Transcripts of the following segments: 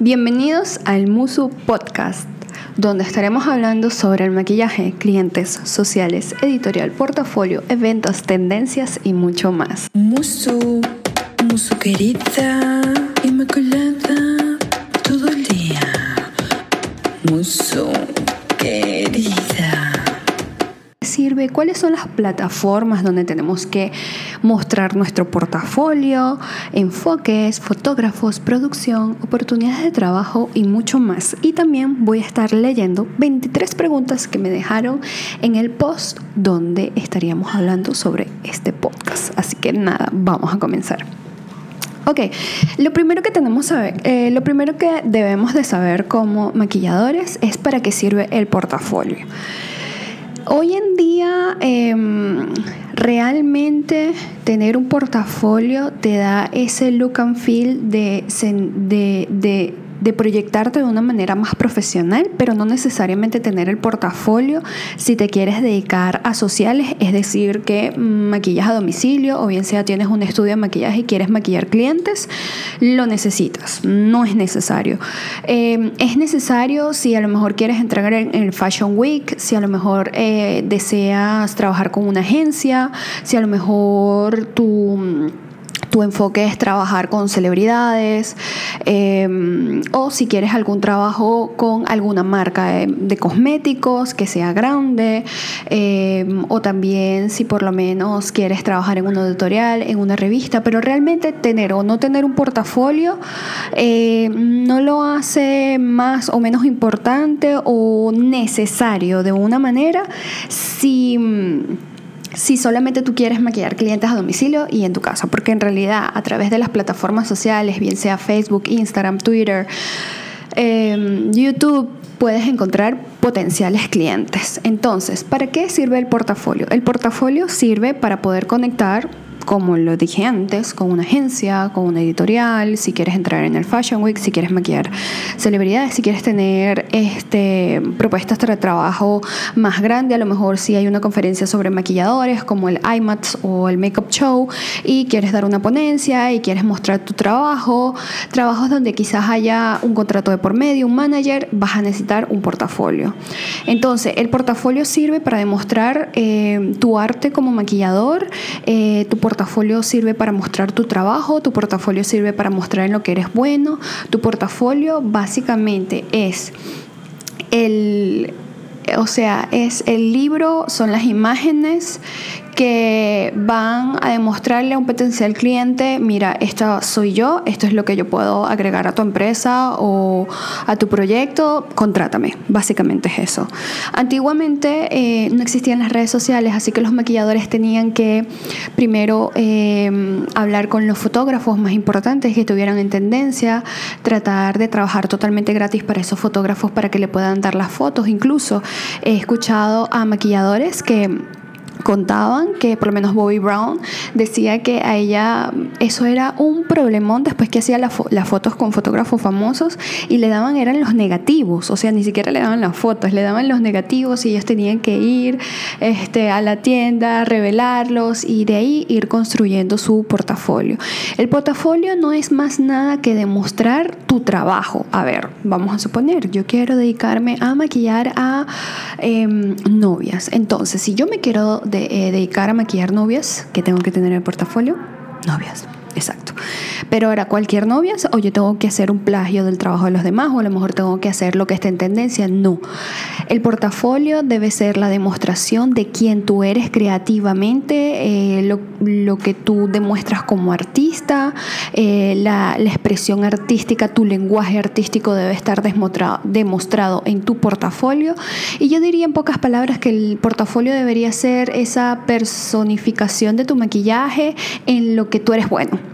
Bienvenidos al Musu Podcast, donde estaremos hablando sobre el maquillaje, clientes, sociales, editorial, portafolio, eventos, tendencias y mucho más. Musu, musu querida, inmaculada, todo el día. Musu querida cuáles son las plataformas donde tenemos que mostrar nuestro portafolio, enfoques, fotógrafos, producción, oportunidades de trabajo y mucho más. Y también voy a estar leyendo 23 preguntas que me dejaron en el post donde estaríamos hablando sobre este podcast. Así que nada, vamos a comenzar. Ok, lo primero que tenemos saber, eh, lo primero que debemos de saber como maquilladores es para qué sirve el portafolio. Hoy en día em, realmente tener un portafolio te da ese look and feel de, de de proyectarte de una manera más profesional, pero no necesariamente tener el portafolio si te quieres dedicar a sociales, es decir, que maquillas a domicilio o bien sea tienes un estudio de maquillaje y quieres maquillar clientes, lo necesitas, no es necesario. Em, es necesario si a lo mejor quieres entrar en el Fashion Week, si a lo mejor eh, deseas trabajar con una agencia, si a lo mejor tu tu enfoque es trabajar con celebridades em, o si quieres algún trabajo con alguna marca de, cosméticos que sea grande em, o también si por lo menos quieres trabajar en un editorial, en una revista, pero realmente tener o no tener un portafolio em, no lo hace más o menos importante o necesario de una manera si si solamente tú quieres maquillar clientes a domicilio y en tu casa, porque en realidad a través de las plataformas sociales, bien sea Facebook, Instagram, Twitter, em, YouTube, puedes encontrar potenciales clientes. Entonces, ¿para qué sirve el portafolio? El portafolio sirve para poder conectar como lo dije antes, con una agencia, con una editorial, si quieres entrar en el Fashion Week, si quieres maquillar celebridades, si quieres tener este, propuestas de trabajo más grande, a lo mejor si hay una conferencia sobre maquilladores como el IMATS o el Makeup Show y quieres dar una ponencia y quieres mostrar tu trabajo, trabajos donde quizás haya un contrato de por medio, un manager, vas a necesitar un portafolio. Entonces, el portafolio sirve para demostrar eh, tu arte como maquillador, eh, tu portafolio portafolio sirve para mostrar tu trabajo, tu portafolio sirve para mostrar en lo que eres bueno, tu portafolio básicamente es el, o sea, es el libro, son las imágenes que van a demostrarle a un potencial cliente, mira, esta soy yo, esto es lo que yo puedo agregar a tu empresa o a tu proyecto, contrátame, básicamente es eso. Antiguamente eh, no existían las redes sociales, así que los maquilladores tenían que primero eh, hablar con los fotógrafos más importantes que estuvieran en tendencia, tratar de trabajar totalmente gratis para esos fotógrafos para que le puedan dar las fotos. Incluso he escuchado a maquilladores que contaban que por lo menos Bobby Brown decía que a ella eso era un problemón después que hacía las fotos con fotógrafos famosos y le daban eran los negativos, o sea, ni siquiera le daban las fotos, le daban los negativos y ellos tenían que ir este, a la tienda, revelarlos y de ahí ir construyendo su portafolio. El portafolio no es más nada que demostrar tu trabajo. A ver, vamos a suponer, yo quiero dedicarme a maquillar a em, novias. Entonces, si yo me quiero de, eh, dedicar a maquillar novias, que tengo que tener en el portafolio? Novias. Exacto. Pero ahora, cualquier novia, o yo tengo que hacer un plagio del trabajo de los demás, o a lo mejor tengo que hacer lo que está en tendencia. No. El portafolio debe ser la demostración de quién tú eres creativamente, eh, lo, que tú demuestras como artista, eh, la, expresión artística, tu lenguaje artístico debe estar demostrado en tu portafolio. Y yo diría en pocas palabras que el portafolio debería ser esa personificación de tu maquillaje en lo que tú eres bueno.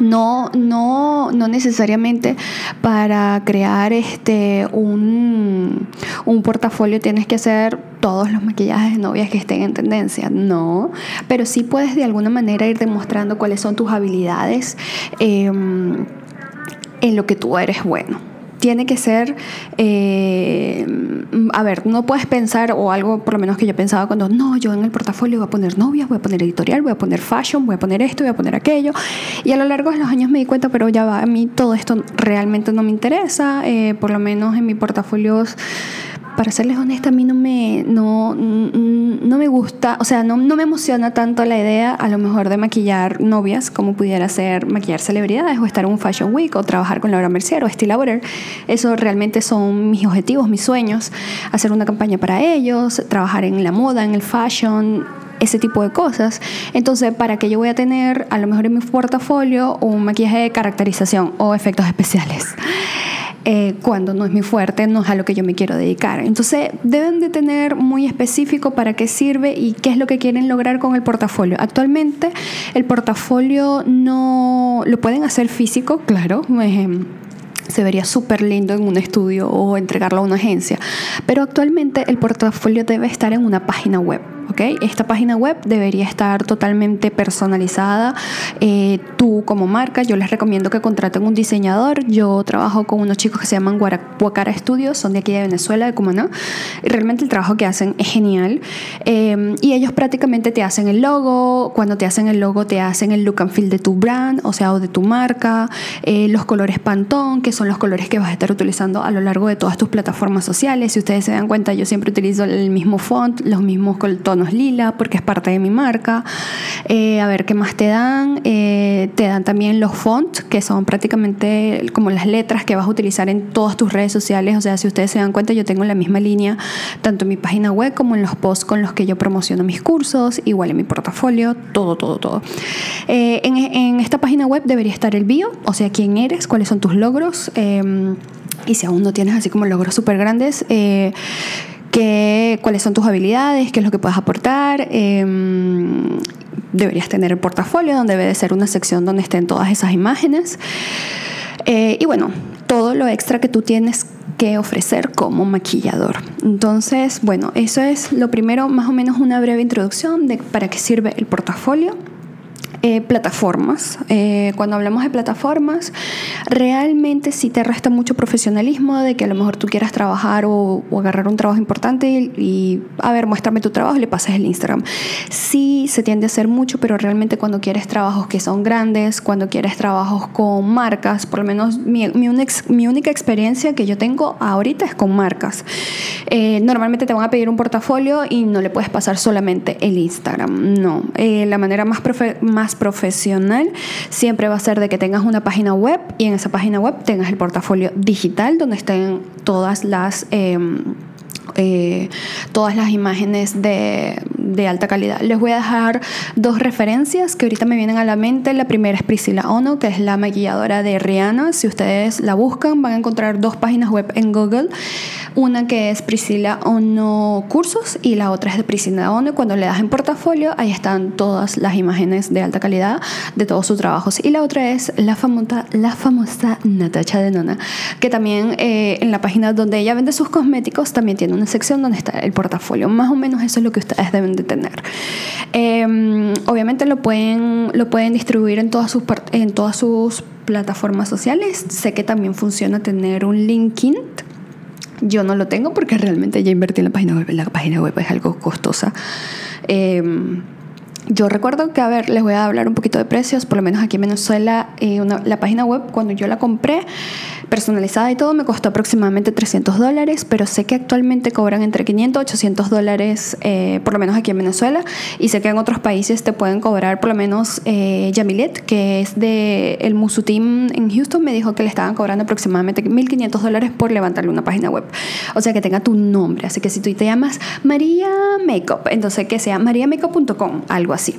No, no, no necesariamente para crear este un, un, portafolio tienes que hacer todos los maquillajes de novias que estén en tendencia, no, pero sí puedes de alguna manera ir demostrando cuáles son tus habilidades em, en lo que tú eres bueno. Tiene que ser, eh, a ver, no puedes pensar, o algo por lo menos que yo pensaba cuando, no, yo en el portafolio voy a poner novias, voy a poner editorial, voy a poner fashion, voy a poner esto, voy a poner aquello. Y a lo largo de los años me di cuenta, pero ya va, a mí todo esto realmente no me interesa, eh, por lo menos en mi portafolio para serles honesta, a mí no me, no, no me gusta, o sea, no, no, me emociona tanto la idea a lo mejor de maquillar novias como pudiera ser maquillar celebridades o estar en un Fashion Week o trabajar con Laura Mercier o Estilaborer. Eso realmente son mis objetivos, mis sueños, hacer una campaña para ellos, trabajar en la moda, en el fashion, ese tipo de cosas. Entonces, ¿para qué yo voy a tener a lo mejor en mi portafolio un maquillaje de caracterización o efectos especiales? Eh, cuando no es mi fuerte, no es a lo que yo me quiero dedicar. Entonces, deben de tener muy específico para qué sirve y qué es lo que quieren lograr con el portafolio. Actualmente, el portafolio no lo pueden hacer físico, claro. se vería súper lindo en un estudio o entregarlo a una agencia. Pero actualmente el portafolio debe estar en una página web. Esta página web debería estar totalmente personalizada. Eh, tú como marca, yo les recomiendo que contraten un diseñador. Yo trabajo con unos chicos que se llaman Guacara Studios, son de aquí de Venezuela, de Cumaná. Y realmente el trabajo que hacen es genial. Eh, y ellos prácticamente te hacen el logo. Cuando te hacen el logo, te hacen el look and feel de tu brand, o sea, o de tu marca. Eh, los colores Pantone, que son los colores que vas a estar utilizando a lo largo de todas tus plataformas sociales. Si ustedes se dan cuenta, yo siempre utilizo el mismo font, los mismos tonos lila porque es parte de mi marca. Eh, a ver, ¿qué más te dan? Eh, te dan también los fonts, que son prácticamente como las letras que vas a utilizar en todas tus redes sociales. O sea, si ustedes se dan cuenta, yo tengo la misma línea tanto en mi página web como en los posts con los que yo promociono mis cursos, igual en mi portafolio, todo, todo, todo. Eh, en, en, esta página web debería estar el bio, o sea, quién eres, cuáles son tus logros. y si aún no tienes así como logros súper grandes, cuáles son tus habilidades, qué es lo que puedes aportar. Em, deberías tener el portafolio donde debe de ser una sección donde estén todas esas imágenes. Eh, y bueno, todo lo extra que tú tienes que ofrecer como maquillador. Entonces, bueno, eso es lo primero, más o menos una breve introducción de para qué sirve el portafolio. Eh, plataformas. Eh, cuando hablamos de plataformas, realmente sí te resta mucho profesionalismo de que a lo mejor tú quieras trabajar o, agarrar un trabajo importante y, a ver, muéstrame tu trabajo y le pasas el Instagram. Sí se tiende a hacer mucho, pero realmente cuando quieres trabajos que son grandes, cuando quieres trabajos con marcas, por lo menos mi, mi, mi única experiencia que yo tengo ahorita es con marcas. Eh, normalmente te van a pedir un portafolio y no le puedes pasar solamente el Instagram. No, la manera más, más profesional siempre va a ser de que tengas una página web y en esa página web tengas el portafolio digital donde estén todas las... Em, eh, todas las imágenes de, alta calidad. Les voy a dejar dos referencias que ahorita me vienen a la mente. La primera es Priscila Ono, que es la maquilladora de Rihanna. Si ustedes la buscan, van a encontrar dos páginas web en Google. Una que es Priscila Ono Cursos y la otra es de Priscila Ono. Cuando le das en portafolio, ahí están todas las imágenes de alta calidad de todos sus trabajos. Y la otra es la famosa, la famosa Natacha de Nona, que también eh, en la página donde ella vende sus cosméticos también tiene una sección donde está el portafolio. Más o menos eso es lo que ustedes deben de tener. Em, obviamente lo pueden, lo pueden distribuir en todas sus, en todas sus plataformas sociales. Sé que también funciona tener un LinkedIn yo no lo tengo porque realmente ya invertí en la página web. La página web es algo costosa. Em, yo recuerdo que, a ver, les voy a hablar un poquito de precios, por lo menos aquí en Venezuela, eh, la página web, cuando yo la compré, personalizada y todo, me costó aproximadamente 300 dólares, pero sé que actualmente cobran entre 500 y 800 dólares, eh, por lo menos aquí en Venezuela, y sé que en otros países te pueden cobrar, por lo menos eh, Yamilet, que es de el Musu Team en Houston, me dijo que le estaban cobrando aproximadamente 1.500 dólares por levantarle una página web. O sea, que tenga tu nombre. Así que si tú te llamas María Makeup, entonces que sea mariamakeup.com, algo así.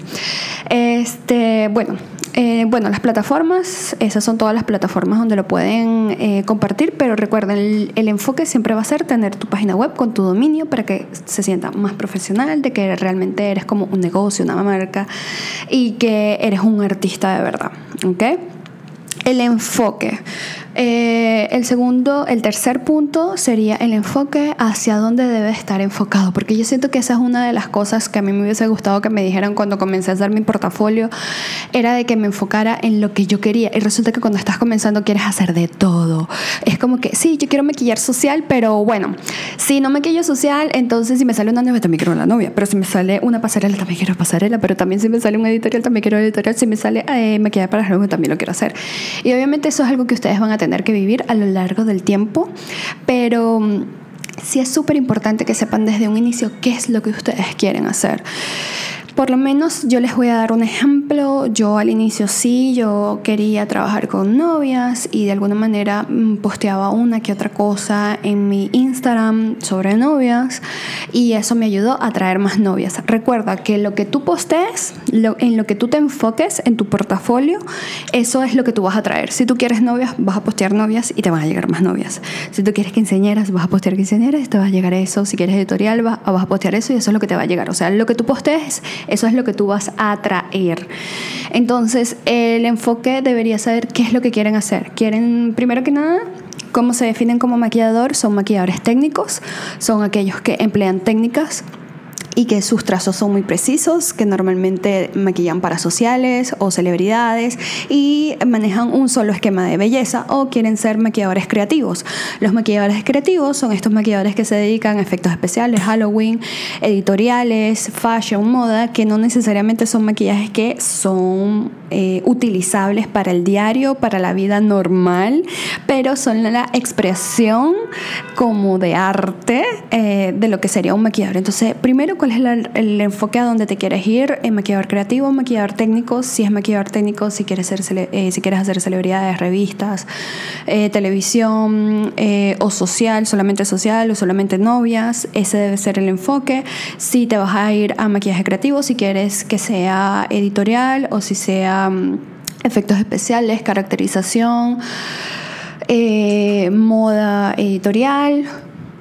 Este, bueno, eh, bueno, las plataformas, esas son todas las plataformas donde lo pueden eh, compartir, pero recuerden, el, enfoque siempre va a ser tener tu página web con tu dominio para que se sienta más profesional, de que realmente eres como un negocio, una marca y que eres un artista de verdad. ¿ok? El enfoque. Eh, el segundo, el tercer punto sería el enfoque hacia dónde debe estar enfocado, porque yo siento que esa es una de las cosas que a mí me hubiese gustado que me dijeran cuando comencé a hacer mi portafolio, era de que me enfocara en lo que yo quería. Y resulta que cuando estás comenzando quieres hacer de todo. Es como que, sí, yo quiero maquillar social, pero bueno, si no maquillo social, entonces si me sale una novia, también quiero la novia, pero si me sale una pasarela, también quiero pasarela, pero también si me sale un editorial, también quiero editorial, si me sale eh, maquillar para algo, también lo quiero hacer. Y obviamente eso es algo que ustedes van a tener que vivir a lo largo del tiempo, pero mm, sí es súper importante que sepan desde un inicio qué es lo que ustedes quieren hacer. Por lo menos yo les voy a dar un ejemplo. Yo al inicio sí, yo quería trabajar con novias y de alguna manera mm, posteaba una que otra cosa en mi Instagram sobre novias y eso me ayudó a traer más novias. Recuerda que lo que tú postees, en lo que tú te enfoques en tu portafolio, eso es lo que tú vas a traer. Si tú quieres novias, vas a postear novias y te van a llegar más novias. Si tú quieres quinceañeras, vas a postear quinceañeras y te va a llegar eso. Si quieres editorial, vas a postear eso y eso es lo que te va a llegar. O sea, lo que tú postees eso es lo que tú vas a atraer. Entonces, el enfoque debería saber qué es lo que quieren hacer. Quieren, primero que nada, cómo se definen como maquillador. Son maquilladores técnicos, son aquellos que emplean técnicas y que sus trazos son muy precisos, que normalmente maquillan para sociales o celebridades y manejan un solo esquema de belleza o quieren ser maquilladores creativos. Los maquilladores creativos son estos maquilladores que se dedican a efectos especiales, Halloween, editoriales, fashion, moda, que no necesariamente son maquillajes que son eh, utilizables para el diario, para la vida normal, pero son la expresión como de arte eh, de lo que sería un maquillador. Entonces, primero, ¿cuál es el, enfoque a donde te quieres ir? ¿En maquillador creativo, maquillador técnico? Si es maquillador técnico, si quieres, ser eh, si quieres hacer celebridades, revistas, televisión o social, solamente social o solamente novias, ese debe ser el enfoque. Si te vas a ir a maquillaje creativo, si quieres que sea editorial o si sea efectos especiales, caracterización, eh, moda editorial.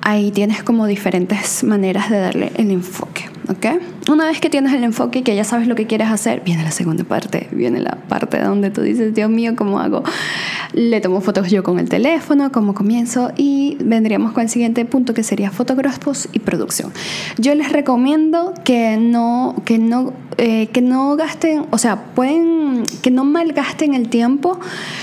Ahí tienes como diferentes maneras de darle el enfoque. ¿Ok? Una vez que tienes el enfoque y que ya sabes lo que quieres hacer, viene la segunda parte, viene la parte donde tú dices, Dios mío, ¿cómo hago? Le tomo fotos yo con el teléfono, cómo comienzo y vendríamos con el siguiente punto que sería fotógrafos y producción. Yo les recomiendo que no, que no, eh, que no gasten, o sea, pueden, que no malgasten el tiempo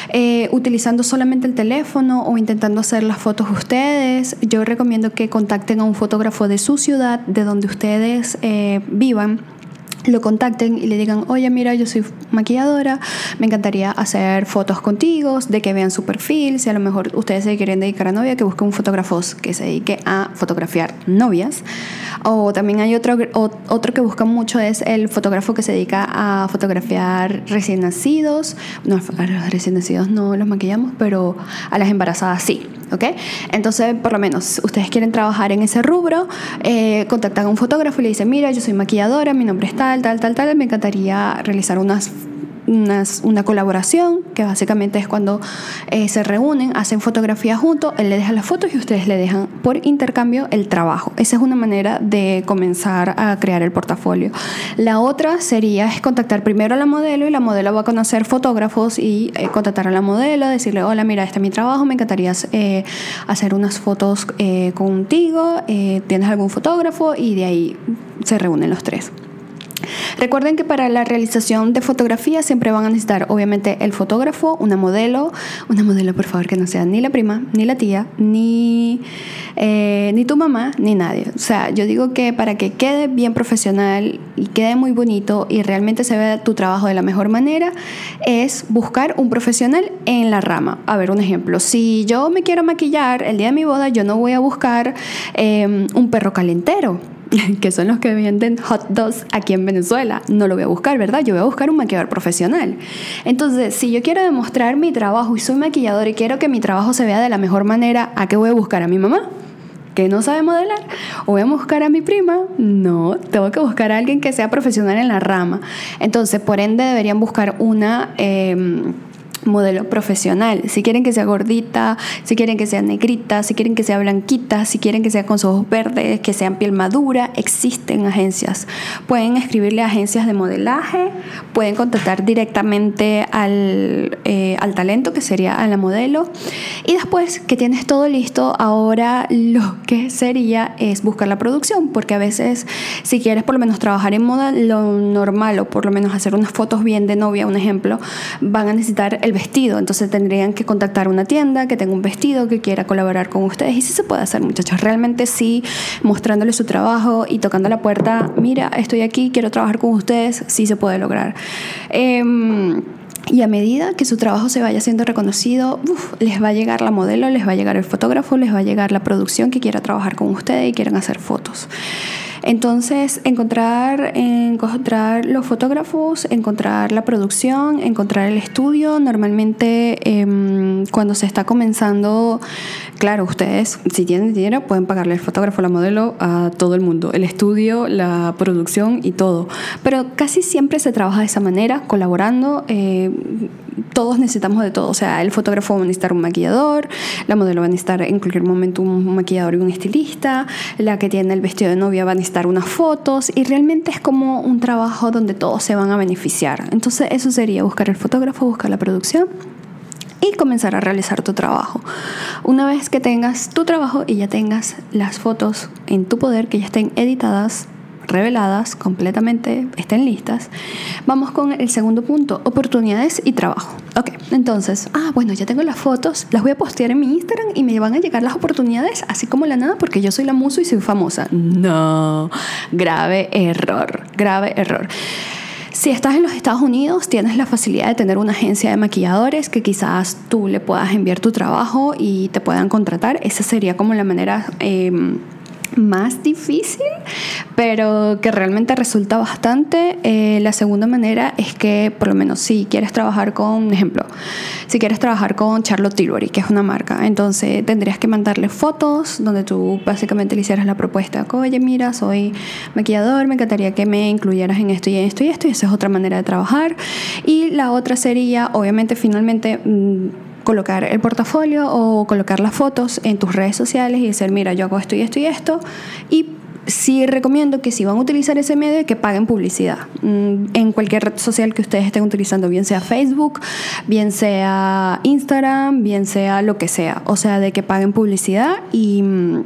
eh, utilizando solamente el teléfono o intentando hacer las fotos ustedes. Yo recomiendo que contacten a un fotógrafo de su ciudad, de donde ustedes eh, vivan lo contacten y le digan, oye, mira, yo soy maquilladora, me encantaría hacer fotos contigo, de que vean su perfil, si a lo mejor ustedes se quieren dedicar a novia, que busquen un fotógrafo que se dedique a fotografiar novias. O también hay otro, otro que buscan mucho, es el fotógrafo que se dedica a fotografiar recién nacidos. No, los recién nacidos no los maquillamos, pero a las embarazadas sí. ¿Ok? Entonces, por lo menos, ustedes quieren trabajar en ese rubro, eh, contactan a un fotógrafo y le dicen, mira, yo soy maquilladora, mi nombre es tal, tal, tal, tal, me encantaría realizar unas una colaboración, que básicamente es cuando eh, se reúnen, hacen fotografías juntos, él le deja las fotos y ustedes le dejan por intercambio el trabajo. Esa es una manera de comenzar a crear el portafolio. La otra sería es contactar primero a la modelo y la modelo va a conocer fotógrafos y eh, contactar a la modelo, decirle, hola, mira, este es mi trabajo, me encantaría eh, hacer unas fotos contigo, ¿tienes algún fotógrafo? Y de ahí se reúnen los tres. Recuerden que para la realización de fotografía siempre van a necesitar obviamente el fotógrafo, una modelo, una modelo por favor que no sea ni la prima, ni la tía, ni, eh, ni tu mamá, ni nadie. O sea, yo digo que para que quede bien profesional y quede muy bonito y realmente se vea tu trabajo de la mejor manera, es buscar un profesional en la rama. A ver, un ejemplo, si yo me quiero maquillar el día de mi boda, yo no voy a buscar eh, un perro calentero que son los que venden hot dogs aquí en Venezuela. No lo voy a buscar, ¿verdad? Yo voy a buscar un maquillador profesional. Entonces, si yo quiero demostrar mi trabajo y soy maquillador y quiero que mi trabajo se vea de la mejor manera, ¿a qué voy a buscar? ¿A mi mamá? que no sabe modelar, o voy a buscar a mi prima, no, tengo que buscar a alguien que sea profesional en la rama. Entonces, por ende, deberían buscar una... Em, modelo profesional. Si quieren que sea gordita, si quieren que sea negrita, si quieren que sea blanquita, si quieren que sea con ojos verdes, que sean piel madura, existen agencias. Pueden escribirle a agencias de modelaje, pueden contactar directamente al, eh, al talento, que sería a la modelo. Y después que tienes todo listo, ahora lo que sería es buscar la producción, porque a veces si quieres por lo menos trabajar en moda, lo normal o por lo menos hacer unas fotos bien de novia, un ejemplo, van a necesitar el vestido. Entonces tendrían que contactar una tienda que tenga un vestido, que quiera colaborar con ustedes. Y sí se puede hacer, muchachos. Realmente sí, mostrándole su trabajo y tocando la puerta, mira, estoy aquí, quiero trabajar con ustedes, sí se puede lograr. Em, y a medida que su trabajo se vaya siendo reconocido, les va a llegar la modelo, les va a llegar el fotógrafo, les va a llegar la producción que quiera trabajar con ustedes y quieran hacer fotos. Entonces, encontrar, encontrar los fotógrafos, encontrar la producción, encontrar el estudio. Normalmente, em, cuando se está comenzando, claro, ustedes, si tienen dinero, pueden pagarle el fotógrafo, la modelo a todo el mundo, el estudio, la producción y todo. Pero casi siempre se trabaja de esa manera, colaborando. Eh, todos necesitamos de todo. O sea, el fotógrafo va a necesitar un maquillador, la modelo va a necesitar en cualquier momento un maquillador y un estilista, la que tiene el vestido de novia va a necesitar unas fotos y realmente es como un trabajo donde todos se van a beneficiar. Entonces eso sería buscar el fotógrafo, buscar la producción y comenzar a realizar tu trabajo. Una vez que tengas tu trabajo y ya tengas las fotos en tu poder, que ya estén editadas, reveladas completamente, estén listas, vamos con el segundo punto, oportunidades y trabajo. Ok, entonces, ah, bueno, ya tengo las fotos, las voy a postear en mi Instagram y me van a llegar las oportunidades así como la nada porque yo soy la muso y soy famosa. No, grave error, grave error. Si estás en los Estados Unidos, tienes la facilidad de tener una agencia de maquilladores que quizás tú le puedas enviar tu trabajo y te puedan contratar. Esa sería como la manera... Eh, más difícil, pero que realmente resulta bastante. Eh, la segunda manera es que, por lo menos, si quieres trabajar con, un ejemplo, si quieres trabajar con Charlotte Tilbury, que es una marca, entonces tendrías que mandarle fotos donde tú básicamente le hicieras la propuesta. Oye, mira, soy maquillador, me encantaría que me incluyeras en esto y en esto y esto, y esa es otra manera de trabajar. Y la otra sería, obviamente, finalmente mm, colocar el portafolio o colocar las fotos en tus redes sociales y decir, mira, yo hago esto y esto y esto. Y sí recomiendo que si van a utilizar ese medio, que paguen publicidad mm, en cualquier red social que ustedes estén utilizando, bien sea Facebook, bien sea Instagram, bien sea lo que sea. O sea, de que paguen publicidad y mm,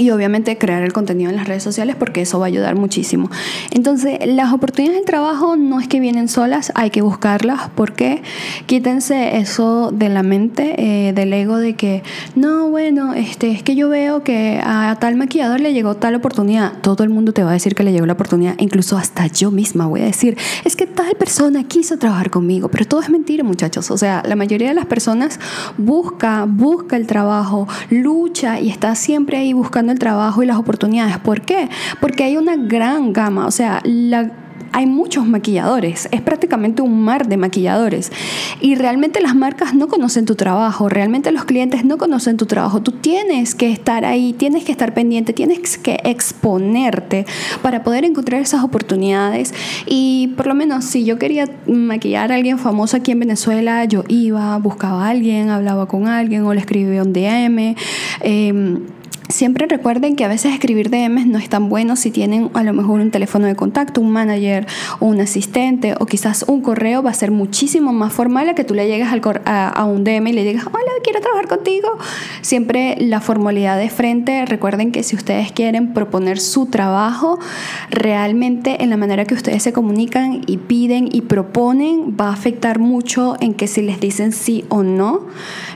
y obviamente crear el contenido en las redes sociales porque eso va a ayudar muchísimo. Entonces, las oportunidades de trabajo no es que vienen solas, hay que buscarlas porque quítense eso de la mente, eh, del ego de que, no, bueno, este, es que yo veo que a tal maquillador le llegó tal oportunidad. Todo el mundo te va a decir que le llegó la oportunidad, incluso hasta yo misma voy a decir, es que tal persona quiso trabajar conmigo, pero todo es mentira, muchachos. O sea, la mayoría de las personas busca, busca el trabajo, lucha y está siempre ahí buscando el trabajo y las oportunidades. ¿Por qué? Porque hay una gran gama, o sea, hay muchos maquilladores, es prácticamente un mar de maquilladores. Y realmente las marcas no conocen tu trabajo, realmente los clientes no conocen tu trabajo. Tú tienes que estar ahí, tienes que estar pendiente, tienes que exponerte para poder encontrar esas oportunidades. Y por lo menos si yo quería maquillar a alguien famoso aquí en Venezuela, yo iba, buscaba a alguien, hablaba con alguien o le escribía un DM. Eh, Siempre recuerden que a veces escribir DMs no es tan bueno si tienen a lo mejor un teléfono de contacto, un manager un asistente o quizás un correo va a ser muchísimo más formal a que tú le llegues al a, un DM y le digas, hola, quiero trabajar contigo. Siempre la formalidad de frente, recuerden que si ustedes quieren proponer su trabajo, realmente en la manera que ustedes se comunican y piden y proponen va a afectar mucho en que si les dicen sí o no.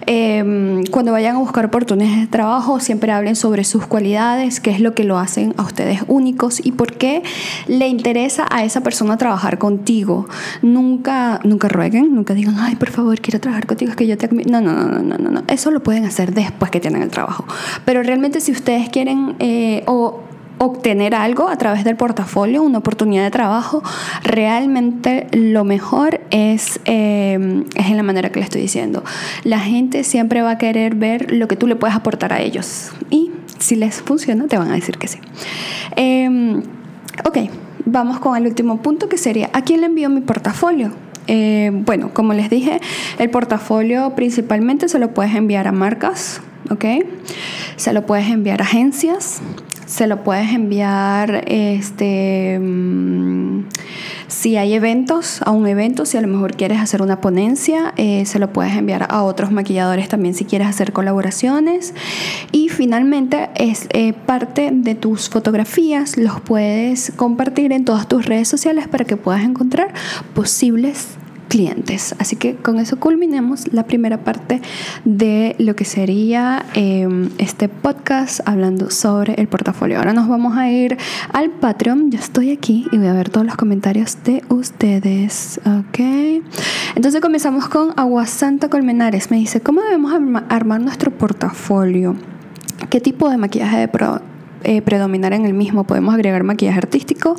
Em, cuando vayan a buscar oportunidades de trabajo, siempre hablen sobre sus cualidades, qué es lo que lo hacen a ustedes únicos y por qué le interesa a esa persona trabajar contigo. Nunca, nunca rueguen, nunca digan, ay, por favor, quiero trabajar contigo, es que yo te... No, no, no, no, no, no. Eso lo pueden hacer después que tienen el trabajo. Pero realmente si ustedes quieren eh, o obtener algo a través del portafolio, una oportunidad de trabajo, realmente lo mejor es, eh, es en la manera que le estoy diciendo. La gente siempre va a querer ver lo que tú le puedes aportar a ellos y si les funciona te van a decir que sí. Em, ok, vamos con el último punto que sería, ¿a quién le envío mi portafolio? Eh, bueno, como les dije, el portafolio principalmente se lo puedes enviar a marcas, ¿ok? Se lo puedes enviar a agencias, se lo puedes enviar este mm, si hay eventos a un evento si a lo mejor quieres hacer una ponencia eh, se lo puedes enviar a otros maquilladores también si quieres hacer colaboraciones. Y finalmente es eh, parte de tus fotografías los puedes compartir en todas tus redes sociales para que puedas encontrar posibles clientes. Así que con eso culminemos la primera parte de lo que sería eh, este podcast hablando sobre el portafolio. Ahora nos vamos a ir al Patreon. Ya estoy aquí y voy a ver todos los comentarios de ustedes. Ok. Entonces comenzamos con Aguasanta Colmenares. Me dice, ¿cómo debemos arma- armar nuestro portafolio? ¿Qué tipo de maquillaje de pro- eh, predominar en el mismo? ¿Podemos agregar maquillaje artístico?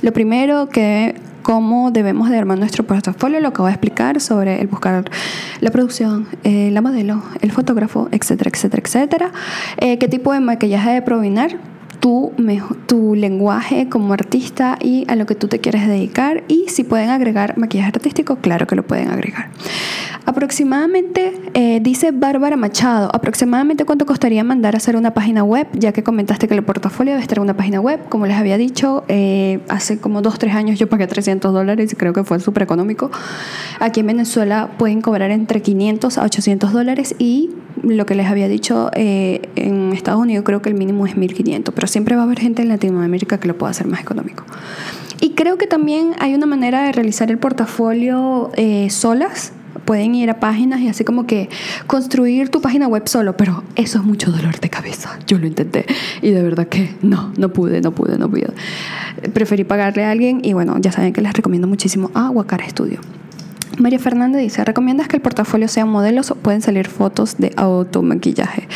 Lo primero que cómo debemos de armar nuestro portafolio, lo que voy a explicar sobre el buscar la producción, eh, la modelo, el fotógrafo, etcétera, etcétera, etcétera. Eh, ¿Qué tipo de maquillaje de provinar? Tu, tu lenguaje como artista y a lo que tú te quieres dedicar y si pueden agregar maquillaje artístico, claro que lo pueden agregar. Aproximadamente, eh, dice Bárbara Machado, aproximadamente cuánto costaría mandar a hacer una página web, ya que comentaste que el portafolio debe estar en una página web, como les había dicho, eh, hace como 2, 3 años yo pagué 300 dólares y creo que fue súper económico. Aquí en Venezuela pueden cobrar entre 500 a 800 dólares y lo que les había dicho eh, en Estados Unidos creo que el mínimo es 1500, pero siempre va a haber gente en Latinoamérica que lo pueda hacer más económico. Y creo que también hay una manera de realizar el portafolio eh, solas. Pueden ir a páginas y así como que construir tu página web solo, pero eso es mucho dolor de cabeza. Yo lo intenté y de verdad que no, no pude, no pude, no pude. Preferí pagarle a alguien y bueno, ya saben que les recomiendo muchísimo a Wakara Studio. María Fernanda dice, ¿recomiendas que el portafolio sean modelos o pueden salir fotos de automaquillaje?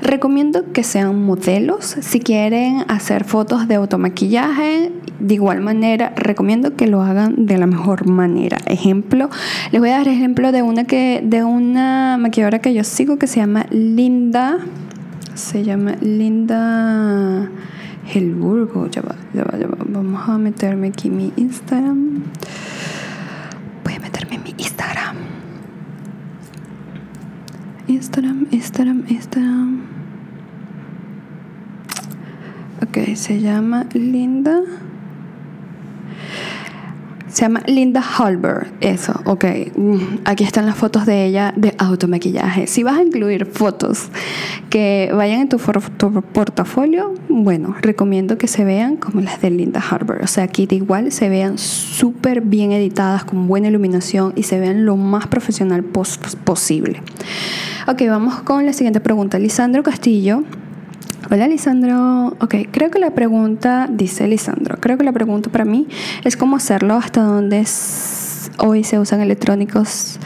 Recomiendo que sean modelos. Si quieren hacer fotos de automaquillaje, de igual manera, recomiendo que lo hagan de la mejor manera. Ejemplo, les voy a dar ejemplo de una que de una maquilladora que yo sigo que se llama Linda. Se llama Linda Helburgo. Ya va, ya va, ya va. Vamos a meterme aquí mi Instagram. En mi Instagram. Instagram, Instagram, Instagram. Ok, se llama Linda. Se llama Linda Halber, eso, ok. Mm, Aquí están las fotos de ella de automaquillaje. Si vas a incluir fotos que vayan en tu, portafolio, bueno, recomiendo que se vean como las de Linda Halber. O sea, aquí de igual se vean súper bien editadas, con buena iluminación y se vean lo más profesional pos- posible. Ok, vamos con la siguiente pregunta. Lisandro Castillo Hola Lisandro. Ok, creo que la pregunta, dice Lisandro, creo que la pregunta para mí es cómo hacerlo, hasta dónde es- hoy se usan electrónicos,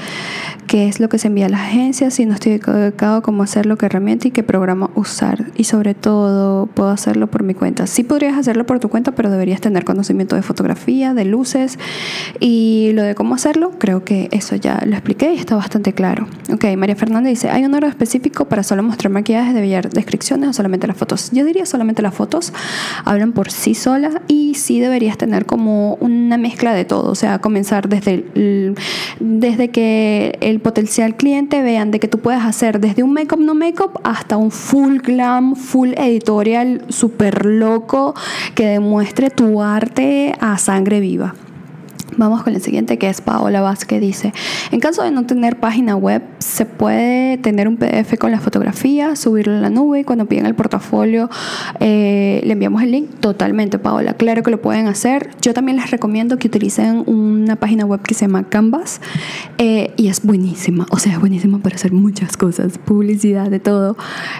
qué es lo que se envía a las agencias, si no estoy ubicado, cómo hacerlo, qué herramienta y qué programa usar. Y sobre todo, puedo hacerlo por mi cuenta. Sí podrías hacerlo por tu cuenta, pero deberías tener conocimiento de fotografía, de luces y lo de cómo hacerlo, creo que eso ya lo expliqué y está bastante claro. Ok, María Fernanda dice, ¿hay un orden específico para solo mostrar maquillaje? ¿Debe haber descripciones o solamente las fotos? Yo diría solamente las fotos, hablan por sí solas y sí deberías tener como una mezcla de todo, o sea, comenzar desde, desde que el potencial cliente vean de que tú puedes hacer desde un make-up no make-up hasta un full glam, full editorial, súper loco, que demuestre tu arte a sangre viva. Vamos con el siguiente que es Paola Vázquez dice, en caso de no tener página web, se puede tener un PDF con la fotografía, subirlo a la nube y cuando piden el portafolio eh, le enviamos el link totalmente, Paola. Claro que lo pueden hacer. Yo también les recomiendo que utilicen una página web que se llama Canvas eh, y es buenísima, o sea, es buenísima para hacer muchas cosas, publicidad, de todo.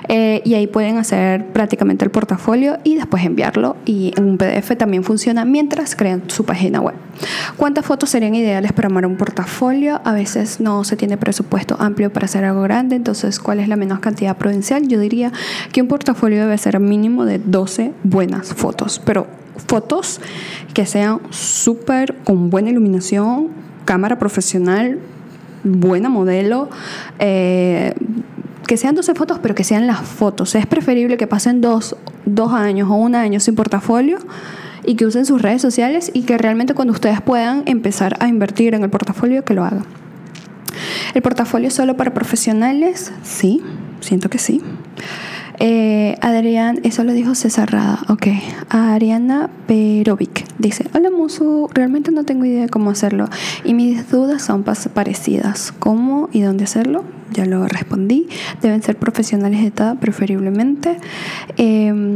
Eh, y ahí pueden hacer prácticamente el portafolio y después enviarlo y en un PDF también funciona mientras crean su página web. ¿Cuántas fotos serían ideales para armar un portafolio? A veces no se tiene presupuesto amplio para hacer algo grande, entonces ¿cuál es la menos cantidad prudencial? Yo diría que un portafolio debe ser mínimo de 12 buenas fotos, pero fotos que sean súper con buena iluminación, cámara profesional, buena modelo, eh, que sean 12 fotos, pero que sean las fotos. Es preferible que pasen dos, dos años o un año sin portafolio y que usen sus redes sociales y que realmente cuando ustedes puedan empezar a invertir en el portafolio, que lo hagan. ¿El portafolio solo para profesionales? Sí, siento que sí. Eh, Adrián, eso lo dijo César Rada, ok. Ariana Perovic dice, hola Musu, realmente no tengo idea de cómo hacerlo y mis dudas son parecidas. ¿Cómo y dónde hacerlo? ya lo respondí. Deben ser profesionales de edad, preferiblemente. Em,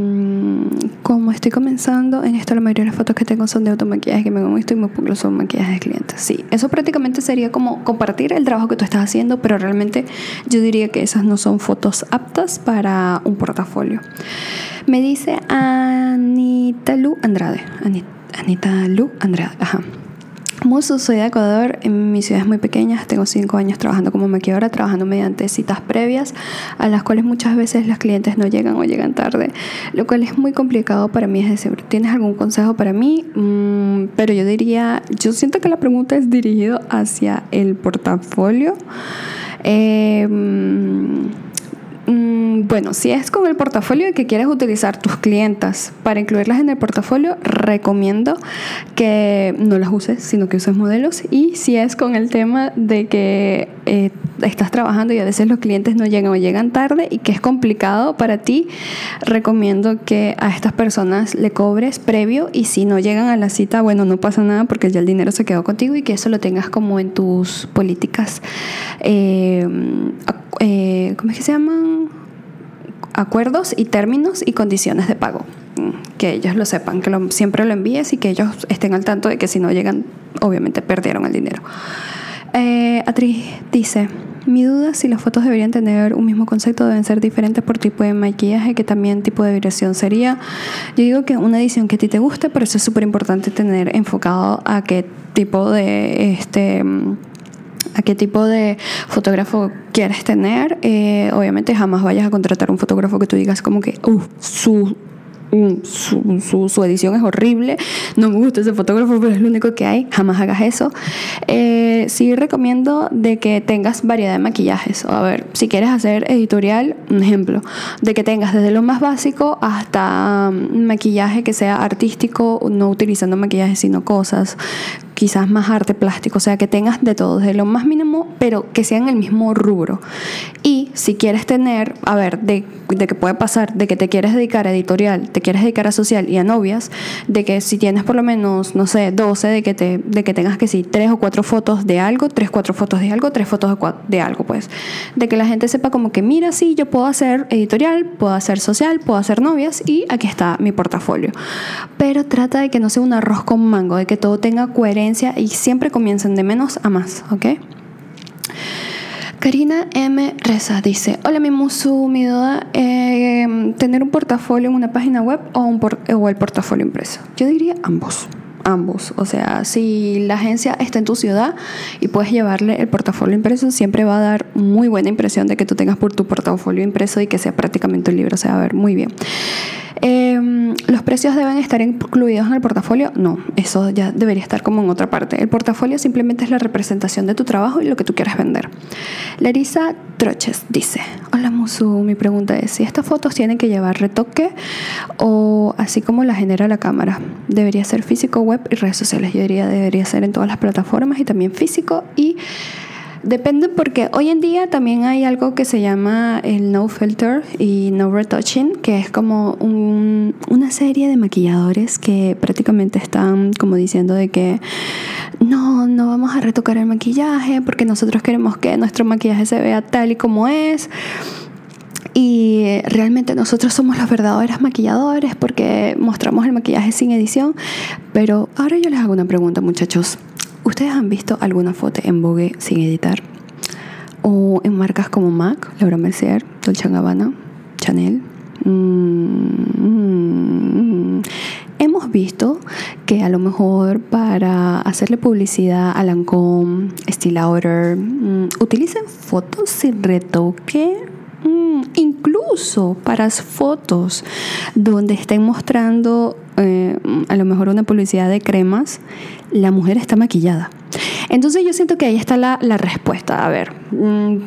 como estoy comenzando, en esto la mayoría de las fotos que tengo son de automaquillaje que me hago esto y muy poco son maquillajes de clientes. Sí, eso prácticamente sería como compartir el trabajo que tú estás haciendo, pero realmente yo diría que esas no son fotos aptas para un portafolio. Me dice Anita Lu Andrade. Anita Lu Andrade, ajá. Muso, soy de Ecuador, mi ciudad es muy pequeña, tengo cinco años trabajando como maquilladora, trabajando mediante citas previas, a las cuales muchas veces los clientes no llegan o llegan tarde, lo cual es muy complicado para mí. Es ¿tienes algún consejo para mí? Mm, pero yo diría, yo siento que la pregunta es dirigida hacia el portafolio. Eh, Mm, bueno, si es con el portafolio que quieres utilizar tus clientas para incluirlas en el portafolio, recomiendo que no las uses, sino que uses modelos. Y si es con el tema de que eh, estás trabajando y a veces los clientes no llegan o llegan tarde y que es complicado para ti, recomiendo que a estas personas le cobres previo y si no llegan a la cita, bueno, no pasa nada porque ya el dinero se quedó contigo y que eso lo tengas como en tus políticas. Eh, eh, ¿Cómo es que se llaman? acuerdos y términos y condiciones de pago. Mm, que ellos lo sepan, que siempre lo envíes y que ellos estén al tanto de que si no llegan, obviamente perdieron el dinero. Eh, Atriz dice, mi duda si las fotos deberían tener un mismo concepto, deben ser diferentes por tipo de maquillaje, que también tipo de vibración sería. Yo digo que una edición que a ti te guste, pero eso es súper importante tener enfocado a qué tipo de este a qué tipo de fotógrafo quieres tener. Eh, obviamente jamás vayas a contratar un fotógrafo que tú digas como que, uff, su su, su, edición es horrible, no me gusta ese fotógrafo, pero es lo único que hay, jamás hagas eso. Eh, sí recomiendo de que tengas variedad de maquillajes. A ver, si quieres hacer editorial, un ejemplo, de que tengas desde lo más básico hasta mm, maquillaje que sea artístico, no utilizando maquillaje, sino cosas, quizás más arte plástico, o sea, que tengas de todo, desde lo más mínimo, pero que sea en el mismo rubro. Y si quieres tener, a ver, de, de que puede pasar, de que te quieres dedicar a editorial, te quieres dedicar a social y a novias, de que si tienes por lo menos, no sé, 12, de que, te, de que tengas que sí, tres o cuatro fotos de algo, tres, cuatro fotos de algo, tres fotos de, de algo, pues. De que la gente sepa como que, mira, sí, yo puedo hacer editorial, puedo hacer social, puedo hacer novias y aquí está mi portafolio. Pero trata de que no sea un arroz con mango, de que todo tenga coherencia y siempre comiencen de menos a más, ¿ok? Karina M. Reza dice, hola mi musu, mi duda, eh, ¿tener un portafolio en una página web o, un o el portafolio impreso? Yo diría ambos ambos. O sea, si la agencia está en tu ciudad y puedes llevarle el portafolio impreso, siempre va a dar muy buena impresión de que tú tengas por tu portafolio impreso y que sea prácticamente un libro. O sea, va a ver muy bien. Em, ¿Los precios deben estar incluidos en el portafolio? No, eso ya debería estar como en otra parte. El portafolio simplemente es la representación de tu trabajo y lo que tú quieras vender. Larisa Troches dice, hola Musu, mi pregunta es si estas fotos tienen que llevar retoque o así como la genera la cámara. Debería ser físico, web y redes sociales. Yo diría debería ser en todas las plataformas y también físico y Depende porque hoy en día también hay algo que se llama el no filter y no retouching, que es como una serie de maquilladores que prácticamente están como diciendo de que no, no vamos a retocar el maquillaje porque nosotros queremos que nuestro maquillaje se vea tal y como es. Y realmente nosotros somos los verdaderos maquilladores porque mostramos el maquillaje sin edición. Pero ahora yo les hago una pregunta, muchachos. ¿Ustedes han visto alguna foto en Vogue sin editar? O en marcas como MAC, Laura Mercier, Dolce Gabbana, Chanel. Mm, hemos visto que a lo mejor para hacerle publicidad a Lancome, Style Lauder, mm, utilizan fotos sin retoque Mm, incluso para fotos donde estén mostrando eh, a lo mejor una publicidad de cremas, la mujer está maquillada. Entonces yo siento que ahí está la, la respuesta. A ver, mm,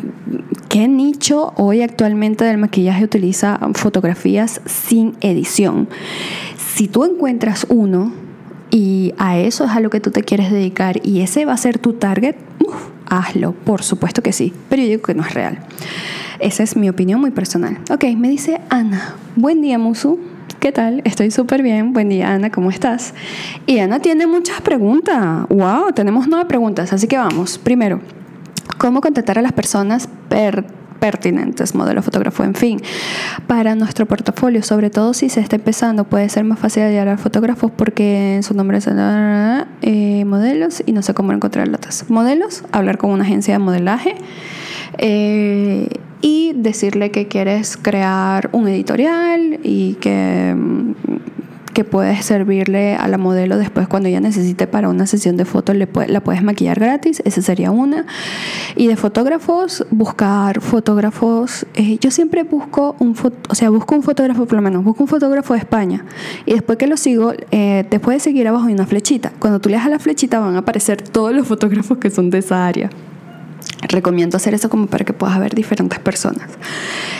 ¿qué nicho hoy actualmente del maquillaje utiliza fotografías sin edición? Si tú encuentras uno y a eso es a lo que tú te quieres dedicar y ese va a ser tu target, hazlo, por supuesto que sí, pero yo digo que no es real. Esa es mi opinión muy personal. Ok, me dice Ana. Buen día, Musu. ¿Qué tal? Estoy súper bien. Buen día, Ana. ¿Cómo estás? Y Ana tiene muchas preguntas. ¡Wow! Tenemos nueve preguntas. Así que vamos. Primero, cómo contactar a las personas pertinentes, modelo fotógrafo, en fin. Para nuestro portafolio, sobre todo si se está empezando, puede ser más fácil llegar a fotógrafos porque en su nombre es eh, modelos y no sé cómo encontrar las modelos, hablar con una agencia de modelaje. Eh, y decirle que quieres crear un editorial y que mm, que puedes servirle a la modelo después cuando ella necesite para una sesión de fotos, la puedes maquillar gratis, esa sería una. Y de fotógrafos, buscar fotógrafos. Eh, yo siempre busco un, o sea, busco un fotógrafo, por lo menos, busco un fotógrafo de España. Y después que lo sigo, eh, después de seguir abajo hay una flechita. Cuando tú le das a la flechita van a aparecer todos los fotógrafos que son de esa área. Recomiendo hacer eso como para que puedas ver diferentes personas.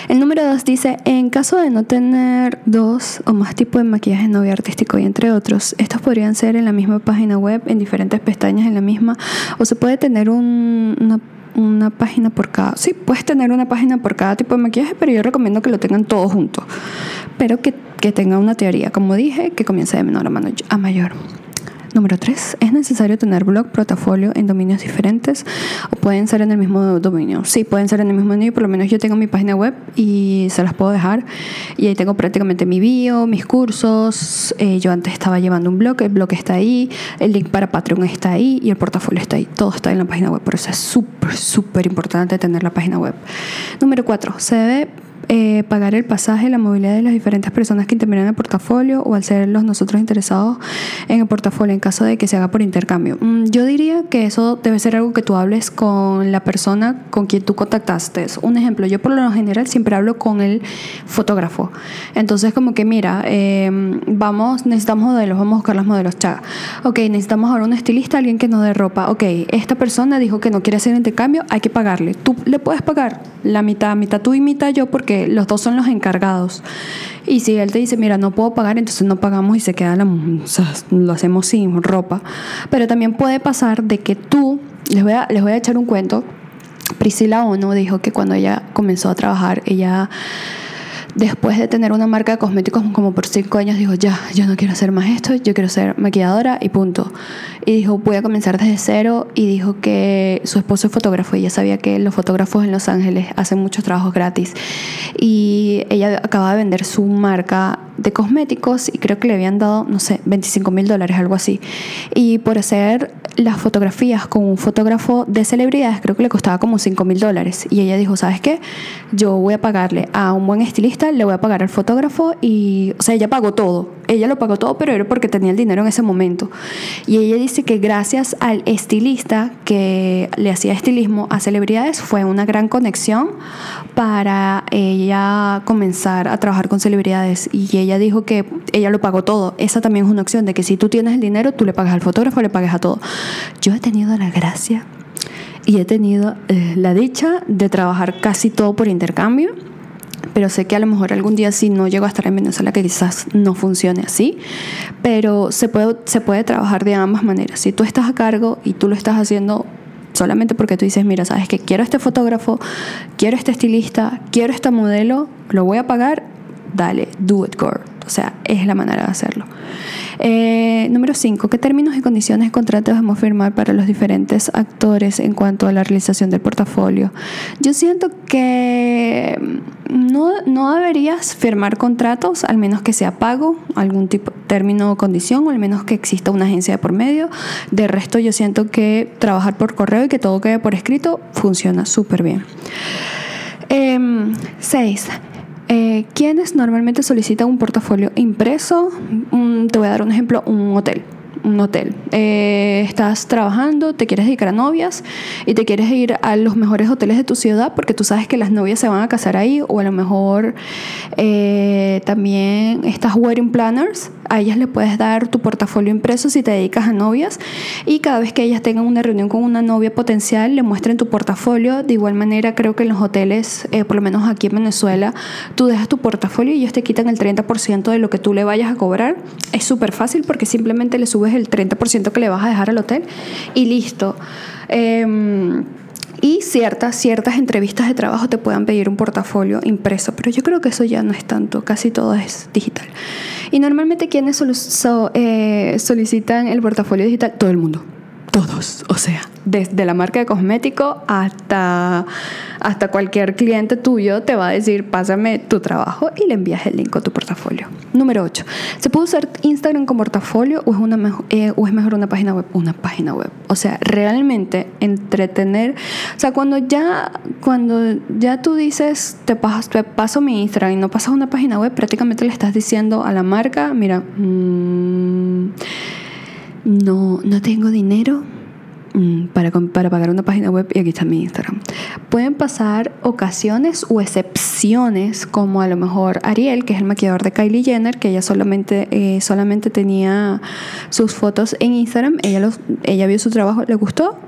El número dos dice, en caso de no tener dos o más tipos de maquillaje novio artístico y entre otros, estos podrían ser en la misma página web, en diferentes pestañas en la misma, o se puede tener una, una página por cada... Sí, puedes tener una página por cada tipo de maquillaje, pero yo recomiendo que lo tengan todos juntos, pero que tenga una teoría, como dije, que comience de menor a mayor. Número 3. ¿Es necesario tener blog, portafolio en dominios diferentes o pueden ser en el mismo dominio? Sí, pueden ser en el mismo dominio. Por lo menos yo tengo mi página web y se las puedo dejar. Y ahí tengo prácticamente mi bio, mis cursos. Eh, yo antes estaba llevando un blog, el blog está ahí, el link para Patreon está ahí y el portafolio está ahí. Todo está en la página web. Por eso es súper, súper importante tener la página web. Número 4. Se debe eh, pagar el pasaje, la movilidad de las diferentes personas que intervienen en el portafolio o al ser los nosotros interesados en el portafolio en caso de que se haga por intercambio. Mm, yo diría que eso debe ser algo que tú hables con la persona con quien tú contactaste. Un ejemplo, yo por lo general siempre hablo con el fotógrafo. Entonces como que mira, em, vamos, necesitamos modelos, vamos a buscar los modelos. Chaga. Ok, necesitamos ahora un estilista, alguien que nos dé ropa. Ok, esta persona dijo que no quiere hacer intercambio, hay que pagarle. Tú le puedes pagar la mitad, mitad tú y mitad yo porque los dos son los encargados. Y si él te dice, mira, no puedo pagar, entonces no pagamos y se queda la, lo hacemos sin ropa. Pero también puede pasar de que tú, les voy a, les voy a echar un cuento, Priscila Ono dijo que cuando ella comenzó a trabajar, ella después de tener una marca de cosméticos como por cinco años, dijo, ya, yo no quiero hacer más esto, yo quiero ser maquilladora y punto. Y dijo, voy a comenzar desde cero y dijo que su esposo es fotógrafo y ella sabía que los fotógrafos en Los Ángeles hacen muchos trabajos gratis. Y ella acaba de vender su marca de cosméticos y creo que le habían dado, no sé, 25 mil dólares, algo así. Y por hacer las fotografías con un fotógrafo de celebridades, creo que le costaba como 5 mil dólares. Y ella dijo, ¿sabes qué? Yo voy a pagarle a un buen estilista, le voy a pagar al fotógrafo y, o sea, ella pagó todo. Ella lo pagó todo, pero era porque tenía el dinero en ese momento. Y ella dice que gracias al estilista que le hacía estilismo a celebridades fue una gran conexión para ella comenzar a trabajar con celebridades. Y ella dijo que ella lo pagó todo. Esa también es una opción de que si tú tienes el dinero, tú le pagas al fotógrafo, le pagas a todo. Yo he tenido la gracia y he tenido eh, la dicha de trabajar casi todo por intercambio. Pero sé que a lo mejor algún día si no llego a estar en Venezuela que quizás no funcione así. Pero se puede, se puede trabajar de ambas maneras. Si tú estás a cargo y tú lo estás haciendo solamente porque tú dices, mira, sabes que quiero este fotógrafo, quiero este estilista, quiero este modelo, lo voy a pagar, dale, do it, girl. O sea, es la manera de hacerlo. Eh, número 5. ¿Qué términos y condiciones de contrato debemos firmar para los diferentes actores en cuanto a la realización del portafolio? Yo siento que no, no deberías firmar contratos, al menos que sea pago, algún tipo término o condición, o al menos que exista una agencia de por medio. De resto, yo siento que trabajar por correo y que todo quede por escrito funciona súper bien. 6. Eh, eh, ¿Quiénes normalmente solicitan un portafolio impreso? te voy a dar un ejemplo, un hotel un hotel. Eh, estás trabajando, te quieres dedicar a novias y te quieres ir a los mejores hoteles de tu ciudad porque tú sabes que las novias se van a casar ahí o a lo mejor eh, también estas wedding planners a ellas le puedes dar tu portafolio impreso si te dedicas a novias y cada vez que ellas tengan una reunión con una novia potencial le muestren tu portafolio. De igual manera creo que en los hoteles, eh, por lo menos aquí en Venezuela, tú dejas tu portafolio y ellos te quitan el 30% de lo que tú le vayas a cobrar. Es súper fácil porque simplemente le subes el 30% que le vas a dejar al hotel y listo. Em, y ciertas, ciertas entrevistas de trabajo te puedan pedir un portafolio impreso, pero yo creo que eso ya no es tanto, casi todo es digital. Y normalmente quienes eh, solicitan el portafolio digital, todo el mundo todos, o sea, desde la marca de cosmético hasta, hasta cualquier cliente tuyo te va a decir, pásame tu trabajo y le envías el link a tu portafolio. Número 8. ¿Se puede usar Instagram como portafolio o es, una eh, o es mejor una página web? Una página web. O sea, realmente entretener, o sea, cuando ya, cuando ya tú dices, te, paso, te paso mi Instagram y no pasas una página web, prácticamente le estás diciendo a la marca, mira, mmm, no, no tengo dinero mm, para, para, pagar una página web y aquí está mi Instagram. Pueden pasar ocasiones o excepciones, como a lo mejor Ariel, que es el maquillador de Kylie Jenner, que ella solamente, eh, solamente tenía sus fotos en Instagram, ella, los, ella vio su trabajo, le gustó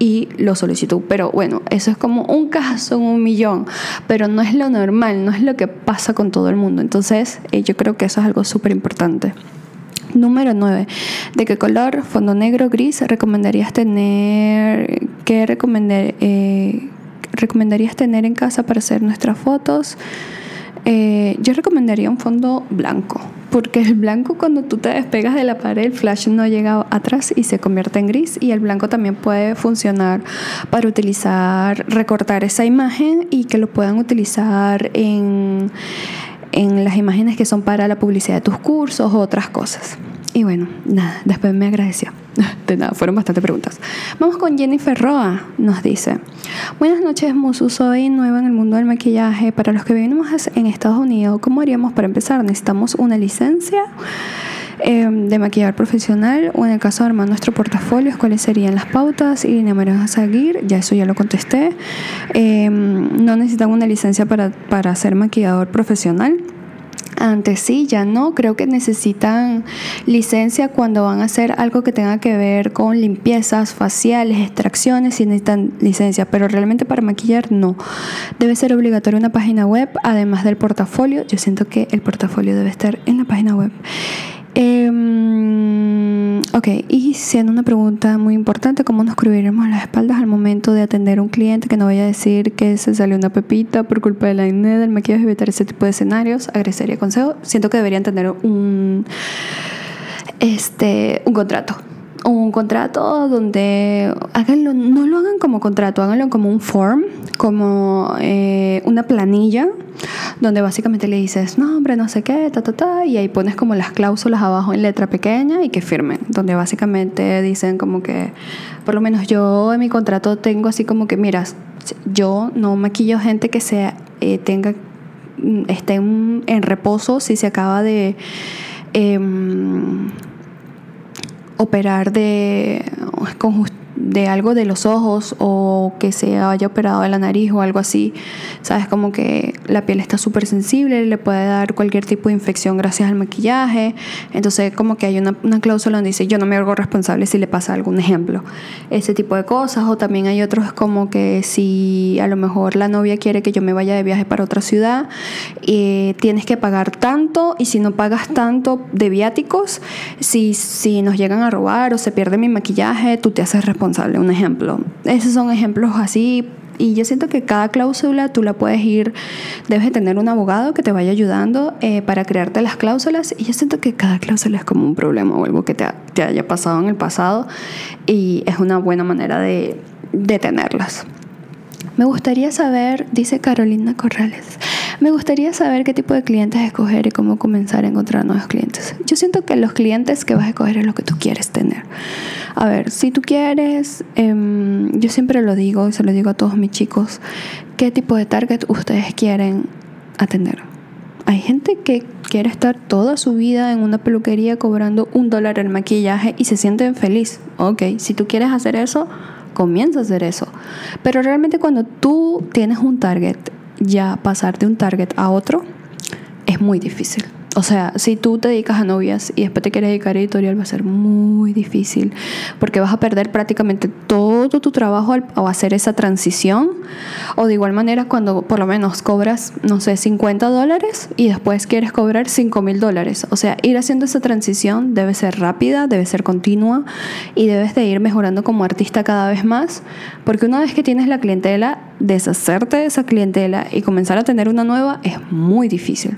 y lo solicitó. Pero bueno, eso es como un caso en un millón, pero no es lo normal, no es lo que pasa con todo el mundo. Entonces, eh, yo creo que eso es algo súper importante. Número 9. ¿De qué color? Fondo negro, gris. ¿Recomendarías tener... ¿Qué eh, recomendarías tener en casa para hacer nuestras fotos? Eh, yo recomendaría un fondo blanco, porque el blanco cuando tú te despegas de la pared, el flash no llega atrás y se convierte en gris y el blanco también puede funcionar para utilizar, recortar esa imagen y que lo puedan utilizar en en las imágenes que son para la publicidad de tus cursos o otras cosas. Y bueno, nada, después me agradeció. De nada, fueron bastantes preguntas. Vamos con Jennifer Roa, nos dice. Buenas noches, Musu. Soy nueva en el mundo del maquillaje. Para los que vivimos en Estados Unidos, ¿cómo haríamos para empezar? ¿Necesitamos una licencia? Em, de maquillar profesional o en el caso de armar nuestro portafolio, cuáles serían las pautas y números a seguir. Ya eso ya lo contesté. Em, no necesitan una licencia para, para ser maquillador profesional. Antes sí, ya no. Creo que necesitan licencia cuando van a hacer algo que tenga que ver con limpiezas faciales, extracciones, y necesitan licencia. Pero realmente para maquillar no. Debe ser obligatorio una página web, además del portafolio. Yo siento que el portafolio debe estar en la página web. Eh, ok, y siendo una pregunta muy importante, ¿cómo nos cubriremos las espaldas al momento de atender a un cliente que no vaya a decir que se salió una pepita por culpa de la acné, del maquillaje, evitar ese tipo de escenarios? Agradecería consejo. Siento que deberían tener un, este, un contrato un contrato donde háganlo, no lo hagan como contrato, háganlo como un form, como eh, una planilla, donde básicamente le dices, no, hombre, no sé qué, ta, ta, ta, y ahí pones como las cláusulas abajo en letra pequeña y que firmen, donde básicamente dicen como que, por lo menos yo en mi contrato tengo así como que, mira, yo no maquillo gente que sea, eh, tenga, mm, esté en, reposo si se acaba de... Em, operar de, de algo de los ojos o que se haya operado de la nariz o algo así, sabes como que la piel está súper sensible, le puede dar cualquier tipo de infección gracias al maquillaje, entonces como que hay una, una, cláusula donde dice yo no me hago responsable si le pasa algún ejemplo, ese tipo de cosas o también hay otros como que si a lo mejor la novia quiere que yo me vaya de viaje para otra ciudad, y tienes que pagar tanto y si no pagas tanto de viáticos, si, si nos llegan a robar o se pierde mi maquillaje, tú te haces responsable un ejemplo. Esos son ejemplos así y yo siento que cada cláusula tú la puedes ir, debes de tener un abogado que te vaya ayudando eh, para crearte las cláusulas y yo siento que cada cláusula es como un problema o algo que te, te haya pasado en el pasado y es una buena manera de, de tenerlas. Me gustaría saber, dice Carolina Corrales, me gustaría saber qué tipo de clientes escoger y cómo comenzar a encontrar nuevos clientes. Yo siento que los clientes que vas a escoger es lo que tú quieres tener. A ver, si tú quieres, em, yo siempre lo digo y se lo digo a todos mis chicos, qué tipo de target ustedes quieren atender. Hay gente que quiere estar toda su vida en una peluquería cobrando un dólar el maquillaje y se sienten feliz. Ok, si tú quieres hacer eso, comienza a hacer eso. Pero realmente cuando tú tienes un target ya pasar de un target a otro es muy difícil. O sea, si tú te dedicas a novias y después te quieres dedicar a editorial, va a ser muy difícil porque vas a perder prácticamente todo tu trabajo al, hacer esa transición. O de igual manera, cuando por lo menos cobras, no sé, 50 dólares y después quieres cobrar 5 mil dólares. O sea, ir haciendo esa transición debe ser rápida, debe ser continua y debes de ir mejorando como artista cada vez más. Porque una vez que tienes la clientela, deshacerte de esa clientela y comenzar a tener una nueva es muy difícil.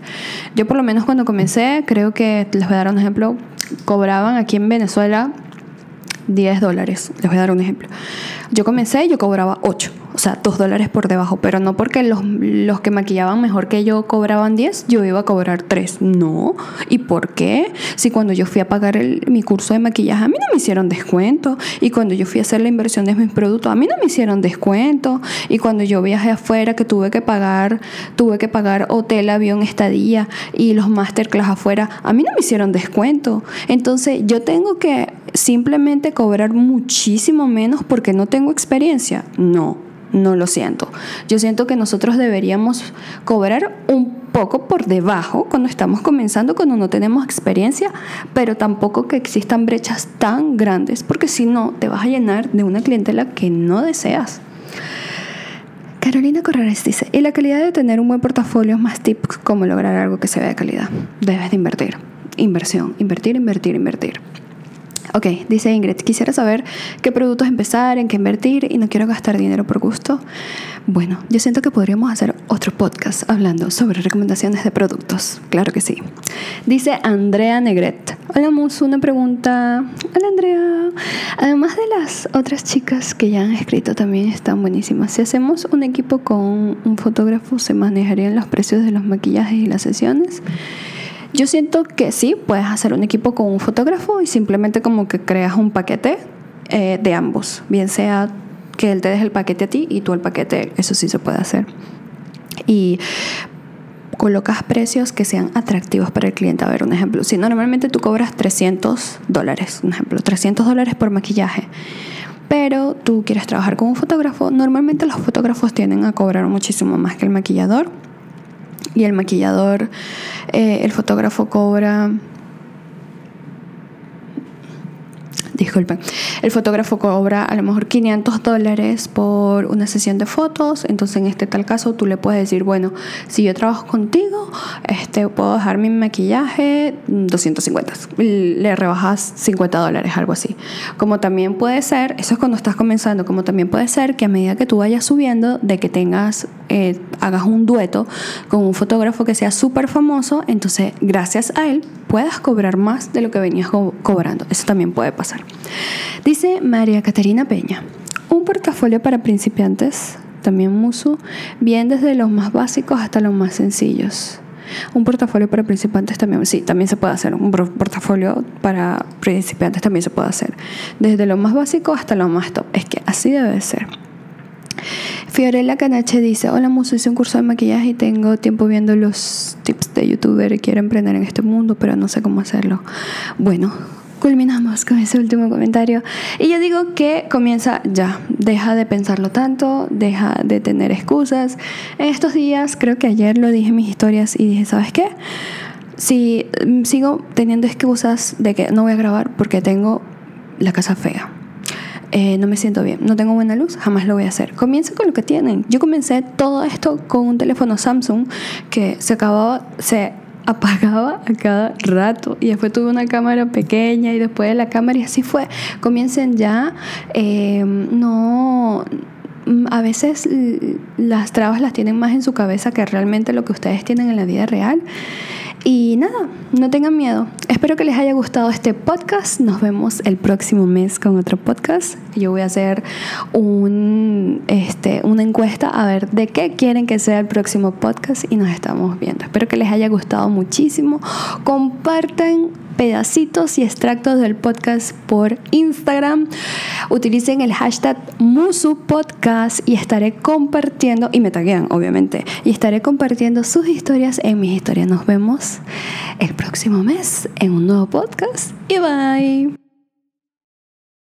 Yo por lo menos cuando comencé, creo que les voy a dar un ejemplo, cobraban aquí en Venezuela 10 dólares. Les voy a dar un ejemplo. Yo comencé y yo cobraba 8 o sea, dos dólares por debajo, pero no porque los, los que maquillaban mejor que yo cobraban 10, yo iba a cobrar 3. No. ¿Y por qué? Si cuando yo fui a pagar mi curso de maquillaje, a mí no me hicieron descuento. Y cuando yo fui a hacer la inversión de mis productos, a mí no me hicieron descuento. Y cuando yo viajé afuera, que tuve que pagar, tuve que pagar hotel, avión, estadía y los masterclass afuera, a mí no me hicieron descuento. Entonces, yo tengo que simplemente cobrar muchísimo menos porque no tengo experiencia. No no lo siento. Yo siento que nosotros deberíamos cobrar un poco por debajo cuando estamos comenzando, cuando no tenemos experiencia, pero tampoco que existan brechas tan grandes, porque si no, te vas a llenar de una clientela que no deseas. Carolina Corrales dice, y la calidad de tener un buen portafolio más tips cómo lograr algo que se vea de calidad. Debes de invertir. Inversión, invertir, invertir, invertir. Ok, dice Ingrid, quisiera saber qué productos empezar, en qué invertir y no quiero gastar dinero por gusto. Bueno, yo siento que podríamos hacer otro podcast hablando sobre recomendaciones de productos. Claro que sí. Dice Andrea Negret. Hola Mus, una pregunta. Hola Andrea. Además de las otras chicas que ya han escrito también están buenísimas. Si hacemos un equipo con un fotógrafo, ¿se manejarían los precios de los maquillajes y las sesiones? Yo siento que sí, puedes hacer un equipo con un fotógrafo y simplemente como que creas un paquete eh, de ambos, bien sea que él te deje el paquete a ti y tú el paquete, eso sí se puede hacer. Y colocas precios que sean atractivos para el cliente. A ver, un ejemplo, si normalmente tú cobras 300 dólares, un ejemplo, 300 dólares por maquillaje, pero tú quieres trabajar con un fotógrafo, normalmente los fotógrafos tienden a cobrar muchísimo más que el maquillador y el maquillador, eh, el fotógrafo cobra disculpen, el fotógrafo cobra a lo mejor 500 dólares por una sesión de fotos, entonces en este tal caso tú le puedes decir, bueno, si yo trabajo contigo, este, puedo dejar mi maquillaje 250, le rebajas 50 dólares, algo así. Como también puede ser, eso es cuando estás comenzando, como también puede ser que a medida que tú vayas subiendo, de que tengas, eh, hagas un dueto con un fotógrafo que sea súper famoso, entonces gracias a él puedas cobrar más de lo que venías cobrando. Eso también puede pasar. Dice María Caterina Peña, un portafolio para principiantes, también Musu, bien desde los más básicos hasta los más sencillos. Un portafolio para principiantes también, sí, también se puede hacer. Un portafolio para principiantes también se puede hacer. Desde lo más básico hasta lo más top. Es que así debe ser. Fiorella Canache dice, hola Musu, hice un curso de maquillaje y tengo tiempo viendo los tips de youtuber quiero emprender en este mundo, pero no sé cómo hacerlo. Bueno, culminamos con ese último comentario. Y yo digo que comienza ya, deja de pensarlo tanto, deja de tener excusas. En estos días, creo que ayer lo dije en mis historias y dije, ¿sabes qué? Si mm, sigo teniendo excusas de que no voy a grabar porque tengo la casa fea. Eh, no me siento bien, no tengo buena luz, jamás lo voy a hacer. Comienza con lo que tienen. Yo comencé todo esto con un teléfono Samsung que se acababa, se apagaba a cada rato y después tuve una cámara pequeña y después de la cámara y así fue. Comiencen ya, eh, no a veces las trabas las tienen más en su cabeza que realmente lo que ustedes tienen en la vida real. Y nada, no tengan miedo. Espero que les haya gustado este podcast. Nos vemos el próximo mes con otro podcast. Yo voy a hacer un, este, una encuesta a ver de qué quieren que sea el próximo podcast y nos estamos viendo. Espero que les haya gustado muchísimo. Compartan pedacitos y extractos del podcast por Instagram. Utilicen el hashtag MusuPodcast y estaré compartiendo, y me taguean obviamente, y estaré compartiendo sus historias en mis historias. Nos vemos el próximo mes en un nuevo podcast y bye.